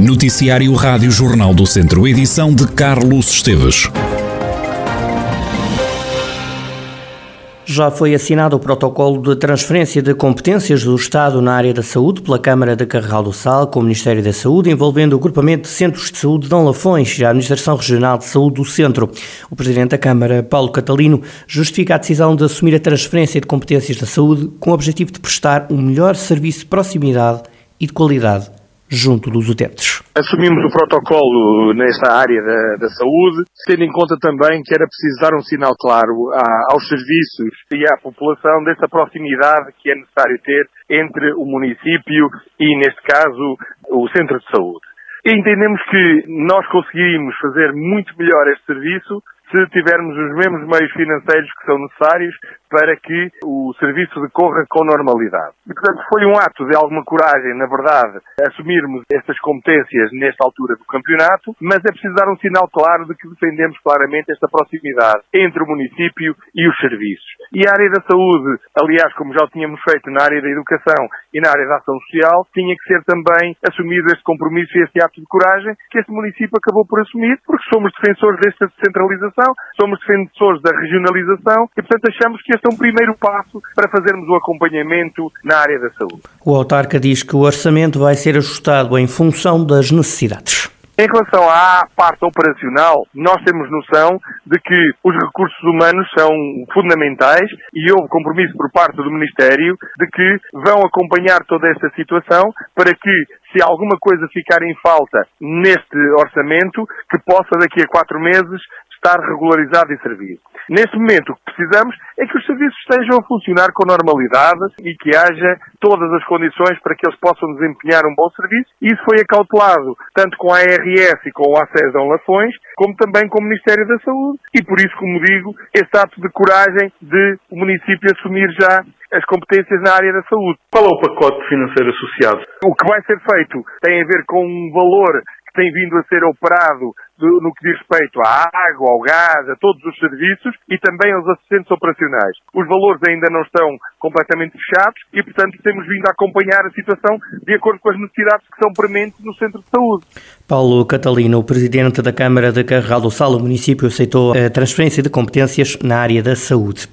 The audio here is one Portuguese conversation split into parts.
Noticiário Rádio Jornal do Centro, edição de Carlos Esteves. Já foi assinado o protocolo de transferência de competências do Estado na área da saúde pela Câmara de Carregal do Sal com o Ministério da Saúde, envolvendo o agrupamento de centros de saúde de Dom Lafões e a Administração Regional de Saúde do Centro. O Presidente da Câmara, Paulo Catalino, justifica a decisão de assumir a transferência de competências da saúde com o objetivo de prestar um melhor serviço de proximidade e de qualidade junto dos utentes. Assumimos o protocolo nesta área da, da, saúde, tendo em conta também que era preciso dar um sinal claro a, aos serviços e à população dessa proximidade que é necessário ter entre o município e, neste caso, o centro de saúde. Entendemos que nós conseguimos fazer muito melhor este serviço se tivermos os mesmos meios financeiros que são necessários para que o serviço decorra com normalidade. E, portanto, foi um ato de alguma coragem, na verdade, assumirmos estas competências nesta altura do campeonato, mas é preciso dar um sinal claro de que defendemos claramente esta proximidade entre o município e os serviços. E a área da saúde, aliás, como já o tínhamos feito na área da educação e na área da ação social, tinha que ser também assumido este compromisso e este ato de coragem que este município acabou por assumir, porque somos defensores desta descentralização, somos defensores da regionalização e, portanto, achamos que este é um primeiro passo para fazermos o acompanhamento na área da saúde. O autarca diz que o orçamento vai ser ajustado em função das necessidades. Em relação à parte operacional, nós temos noção de que os recursos humanos são fundamentais e houve compromisso por parte do Ministério de que vão acompanhar toda esta situação para que, se alguma coisa ficar em falta neste orçamento, que possa daqui a quatro meses estar regularizado e servir. Neste momento, o que precisamos é que os serviços estejam a funcionar com normalidade e que haja todas as condições para que eles possam desempenhar um bom serviço. E isso foi acautelado tanto com a ARS e com o ACES Dom Lafões, como também com o Ministério da Saúde. E por isso, como digo, este ato de coragem de o município assumir já as competências na área da saúde. Qual é o pacote financeiro associado? O que vai ser feito tem a ver com um valor que tem vindo a ser operado no que diz respeito à água, ao gás, a todos os serviços e também aos assistentes operacionais. Os valores ainda não estão completamente fechados e, portanto, temos vindo a acompanhar a situação de acordo com as necessidades que são prementes no centro de saúde. Paulo Catalino, o presidente da Câmara de Carregal do Sal, o município aceitou a transferência de competências na área da saúde.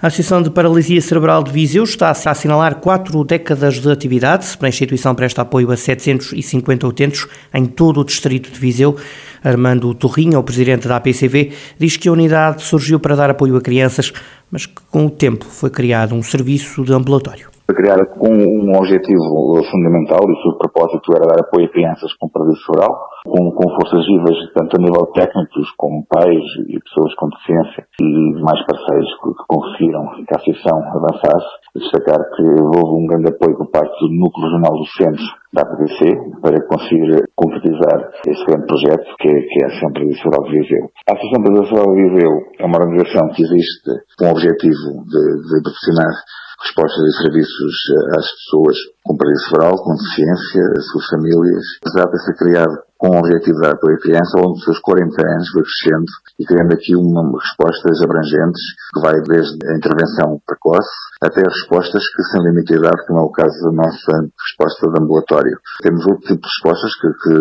A Associação de Paralisia Cerebral de Viseu está a assinalar quatro décadas de atividade. A instituição presta apoio a 750 utentes em todo o distrito de Viseu. Armando Torrinho, o presidente da APCV, diz que a unidade surgiu para dar apoio a crianças, mas que com o tempo foi criado um serviço de ambulatório. Foi criada com um objetivo fundamental e o seu propósito era dar apoio a crianças com paralisia cerebral, com, com forças vivas, tanto a nível técnico, como pais e pessoas com deficiência e demais parceiros que, que conseguiram que a associação avançasse. Destacar que houve um grande apoio por parte do Núcleo Regional dos Centros da APDC para conseguir concretizar esse grande projeto que é, que é a Associação Tradicional de Viseu. A Associação Tradicional de Viseu é uma organização que existe com o objetivo de, de proporcionar respostas e serviços às pessoas com paralisia cerebral, com deficiência, as suas famílias. Apesar de ser criado com o objetivo de apoio à criança, ao longo dos seus 40 anos foi crescendo e criando aqui uma, respostas abrangentes que vai desde a intervenção precoce até respostas que sem limite de como é o caso da nossa resposta de ambulatório. Temos outro tipo de respostas que, que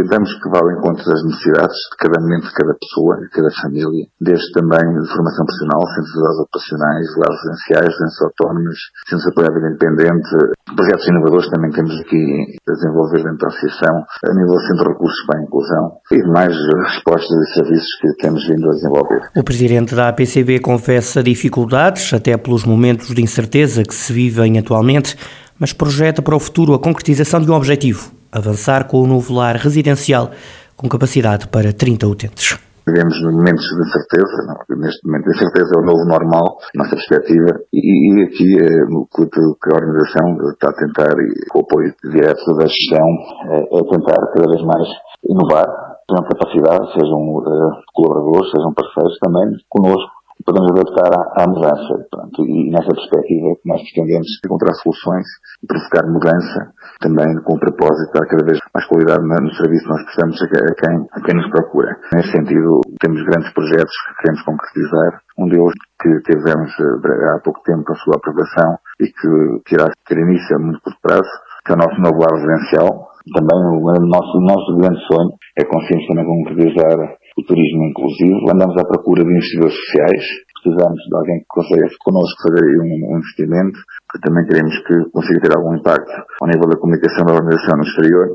tentamos que vá ao encontro das necessidades de cada momento de cada pessoa, de cada família, desde também formação profissional, centros de operacionais, lares residenciais, centros autónomos, centros de apoio à vida independente, projetos inovadores também temos aqui a desenvolver dentro da associação, a nível do Centro Recursos para a Inclusão e demais respostas e serviços que temos vindo a desenvolver. O Presidente da APCB confessa dificuldades, até pelos momentos de incerteza que se vivem atualmente, mas projeta para o futuro a concretização de um objetivo: avançar com o novo lar residencial com capacidade para 30 utentes. Vivemos momentos de incerteza, não? neste momento a incerteza é o novo normal, nossa perspectiva, e, e aqui é, o que a organização está a tentar, e com o apoio direto da gestão, é, é tentar cada vez mais inovar, tenham capacidade, sejam uh, colaboradores, sejam parceiros também connosco, podemos adaptar à, à mudança. Pronto, e nessa perspectiva nós pretendemos encontrar soluções e provocar mudança também com o propósito de dar cada vez mais qualidade no serviço que nós prestamos a quem, a quem nos procura. Nesse sentido, temos grandes projetos que queremos concretizar. Um deles que tivemos eh, há pouco tempo a sua aprovação e que, irá ter início a muito curto prazo, que é o nosso novo lar residencial, também o nosso, o nosso grande sonho é conseguirmos também concretizar o turismo inclusivo. Andamos à procura de investidores sociais. Precisamos de alguém que consiga connosco fazer um, um investimento, que também queremos que consiga ter algum impacto ao nível da comunicação da organização no exterior,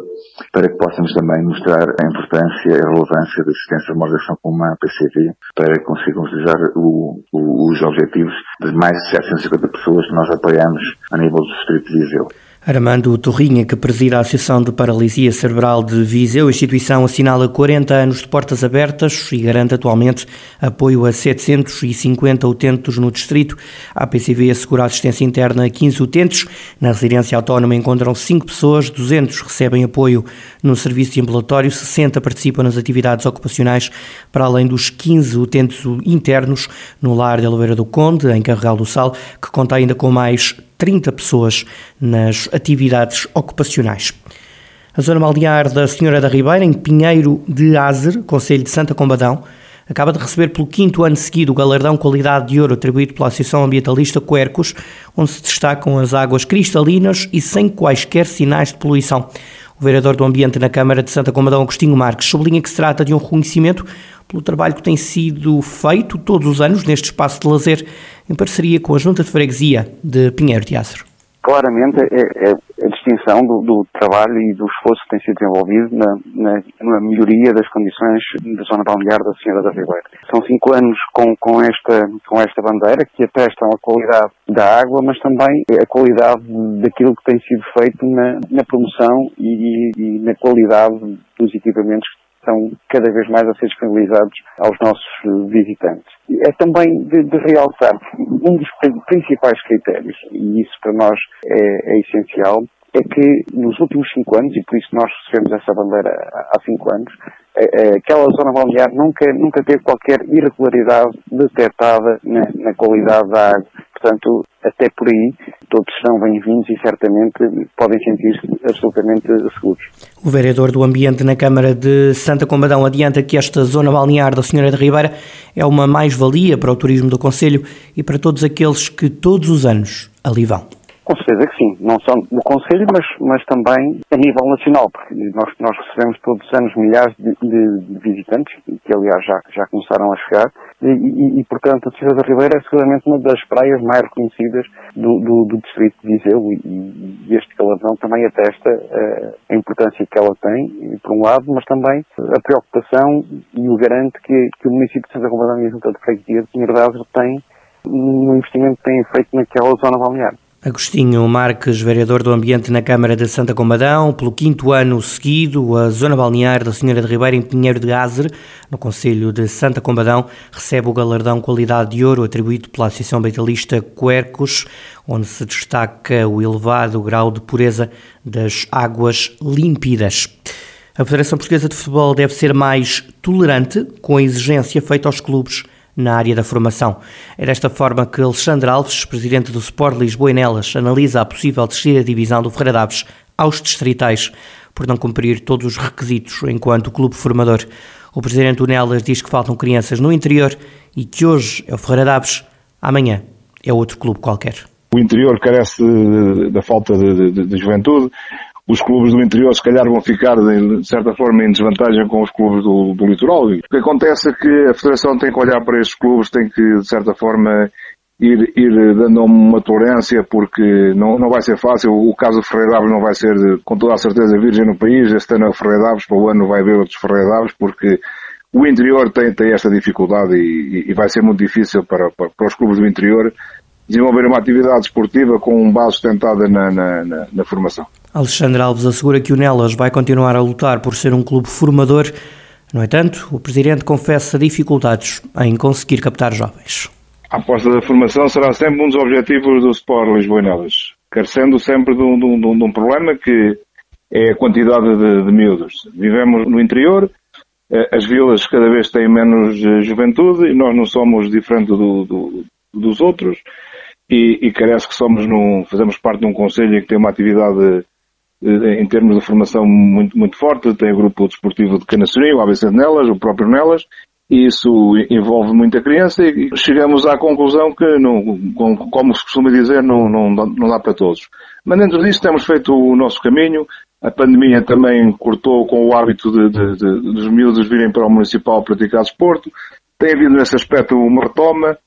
para que possamos também mostrar a importância e a relevância da existência de uma organização como a PCV, para que consigamos realizar os objetivos de mais de 750 pessoas que nós apoiamos a nível do Distrito de Viseu. Armando Torrinha, que presida a Associação de Paralisia Cerebral de Viseu, a instituição assinala 40 anos de portas abertas e garante atualmente apoio a 750 utentes no distrito. A PCV assegura assistência interna a 15 utentes. Na residência autónoma encontram 5 pessoas, 200 recebem apoio no serviço de ambulatório, 60 participam nas atividades ocupacionais, para além dos 15 utentes internos no lar de Oliveira do Conde, em Carregal do Sal, que conta ainda com mais 30 pessoas nas atividades ocupacionais. A zona balnear da Senhora da Ribeira, em Pinheiro de Azer, Conselho de Santa Combadão, acaba de receber pelo quinto ano seguido o galardão Qualidade de Ouro atribuído pela Associação Ambientalista Quercos, onde se destacam as águas cristalinas e sem quaisquer sinais de poluição. Vereador do Ambiente na Câmara de Santa Combadão, Agostinho Marques, sublinha que se trata de um reconhecimento pelo trabalho que tem sido feito todos os anos neste espaço de lazer, em parceria com a Junta de Freguesia de Pinheiro de Aço. Claramente é, é a distinção do, do, trabalho e do esforço que tem sido desenvolvido na, na, na, melhoria das condições da zona balnear da Senhora da Ribeira. São cinco anos com, com, esta, com esta bandeira que atestam a qualidade da água, mas também a qualidade daquilo que tem sido feito na, na promoção e, e, na qualidade dos equipamentos estão cada vez mais a ser disponibilizados aos nossos visitantes. É também de, de realçar um dos principais critérios, e isso para nós é, é essencial, é que nos últimos cinco anos, e por isso nós recebemos essa bandeira há cinco anos, é, é, aquela zona balnear nunca, nunca teve qualquer irregularidade detectada na, na qualidade da água. Portanto, até por aí, todos são bem-vindos e certamente podem sentir-se absolutamente seguros. O vereador do Ambiente na Câmara de Santa Combadão adianta que esta zona balnear da Senhora de Ribeira é uma mais-valia para o turismo do Conselho e para todos aqueles que todos os anos ali vão. Com certeza que sim, não só no Conselho, mas, mas também a nível nacional, porque nós, nós recebemos todos os anos milhares de, de, de visitantes, que aliás já, já começaram a chegar, e, e, e, portanto a Cidade da Ribeira é seguramente uma das praias mais reconhecidas do, do, do distrito de Viseu e, e este galardão também atesta uh, a importância que ela tem, por um lado, mas também a preocupação e o garante que, que o município de Santa Combadão e a Junta de Freguesia de Pinheiro de tem no investimento que têm feito naquela zona balnear. Agostinho Marques, vereador do Ambiente na Câmara de Santa Combadão, pelo quinto ano seguido, a zona balnear da Senhora de Ribeira, em Pinheiro de Gazer, no Conselho de Santa Combadão, recebe o galardão Qualidade de Ouro atribuído pela Associação Beitalista Quercos, onde se destaca o elevado grau de pureza das águas límpidas. A Federação Portuguesa de Futebol deve ser mais tolerante com a exigência feita aos clubes na área da formação. É desta forma que Alexandre Alves, presidente do Sport Lisboa e Nelas, analisa a possível descida da divisão do Ferreira Daves aos distritais, por não cumprir todos os requisitos enquanto clube formador. O presidente do Nelas diz que faltam crianças no interior e que hoje é o Ferreira Daves, amanhã é outro clube qualquer. O interior carece da falta de, de, de juventude, os clubes do interior se calhar vão ficar de certa forma em desvantagem com os clubes do, do litoral. O que acontece é que a Federação tem que olhar para estes clubes, tem que de certa forma ir, ir dando uma tolerância porque não, não vai ser fácil. O caso do Ferreira Daves não vai ser com toda a certeza virgem no país. Este ano é o Ferreira Daves, para o ano vai haver outros Ferreira Daves porque o interior tem, tem esta dificuldade e, e vai ser muito difícil para, para, para os clubes do interior desenvolver uma atividade esportiva com base sustentada na, na, na, na formação. Alexandre Alves assegura que o Nelas vai continuar a lutar por ser um clube formador. No entanto, o presidente confessa dificuldades em conseguir captar jovens. A aposta da formação será sempre um dos objetivos do Sport Lisboa e Nelas, carecendo sempre de um, de, um, de um, problema que é a quantidade de, de miúdos. Vivemos no interior, eh, as vilas cada vez têm menos eh, juventude e nós não somos diferentes do, do, dos outros e, e carece que somos num, fazemos parte de um conselho que tem uma atividade em termos de formação muito, muito forte, tem o grupo desportivo de Canaçonia, o ABC de Nelas, o próprio Nelas, e isso envolve muita criança e chegamos à conclusão que, não, como se costuma dizer, não, não, não dá para todos. Mas dentro disso temos feito o nosso caminho, A pandemia também cortou com o hábito de, de, de, dos miúdos virem para o municipal praticar desporto. Tem havido nesse aspecto uma retoma.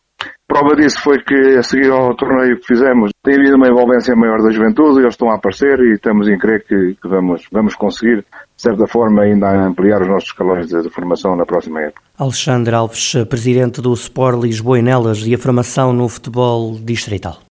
Prova disso foi que, a seguir ao torneio que fizemos, tem havido uma envolvência maior da juventude, eles estão a aparecer e estamos em crer que, que vamos, vamos conseguir, de certa forma, ainda ampliar os nossos escalões de, de, formação na próxima época. Alexandre Alves, presidente do Sport Lisboa e Nelas e a formação no futebol distrital.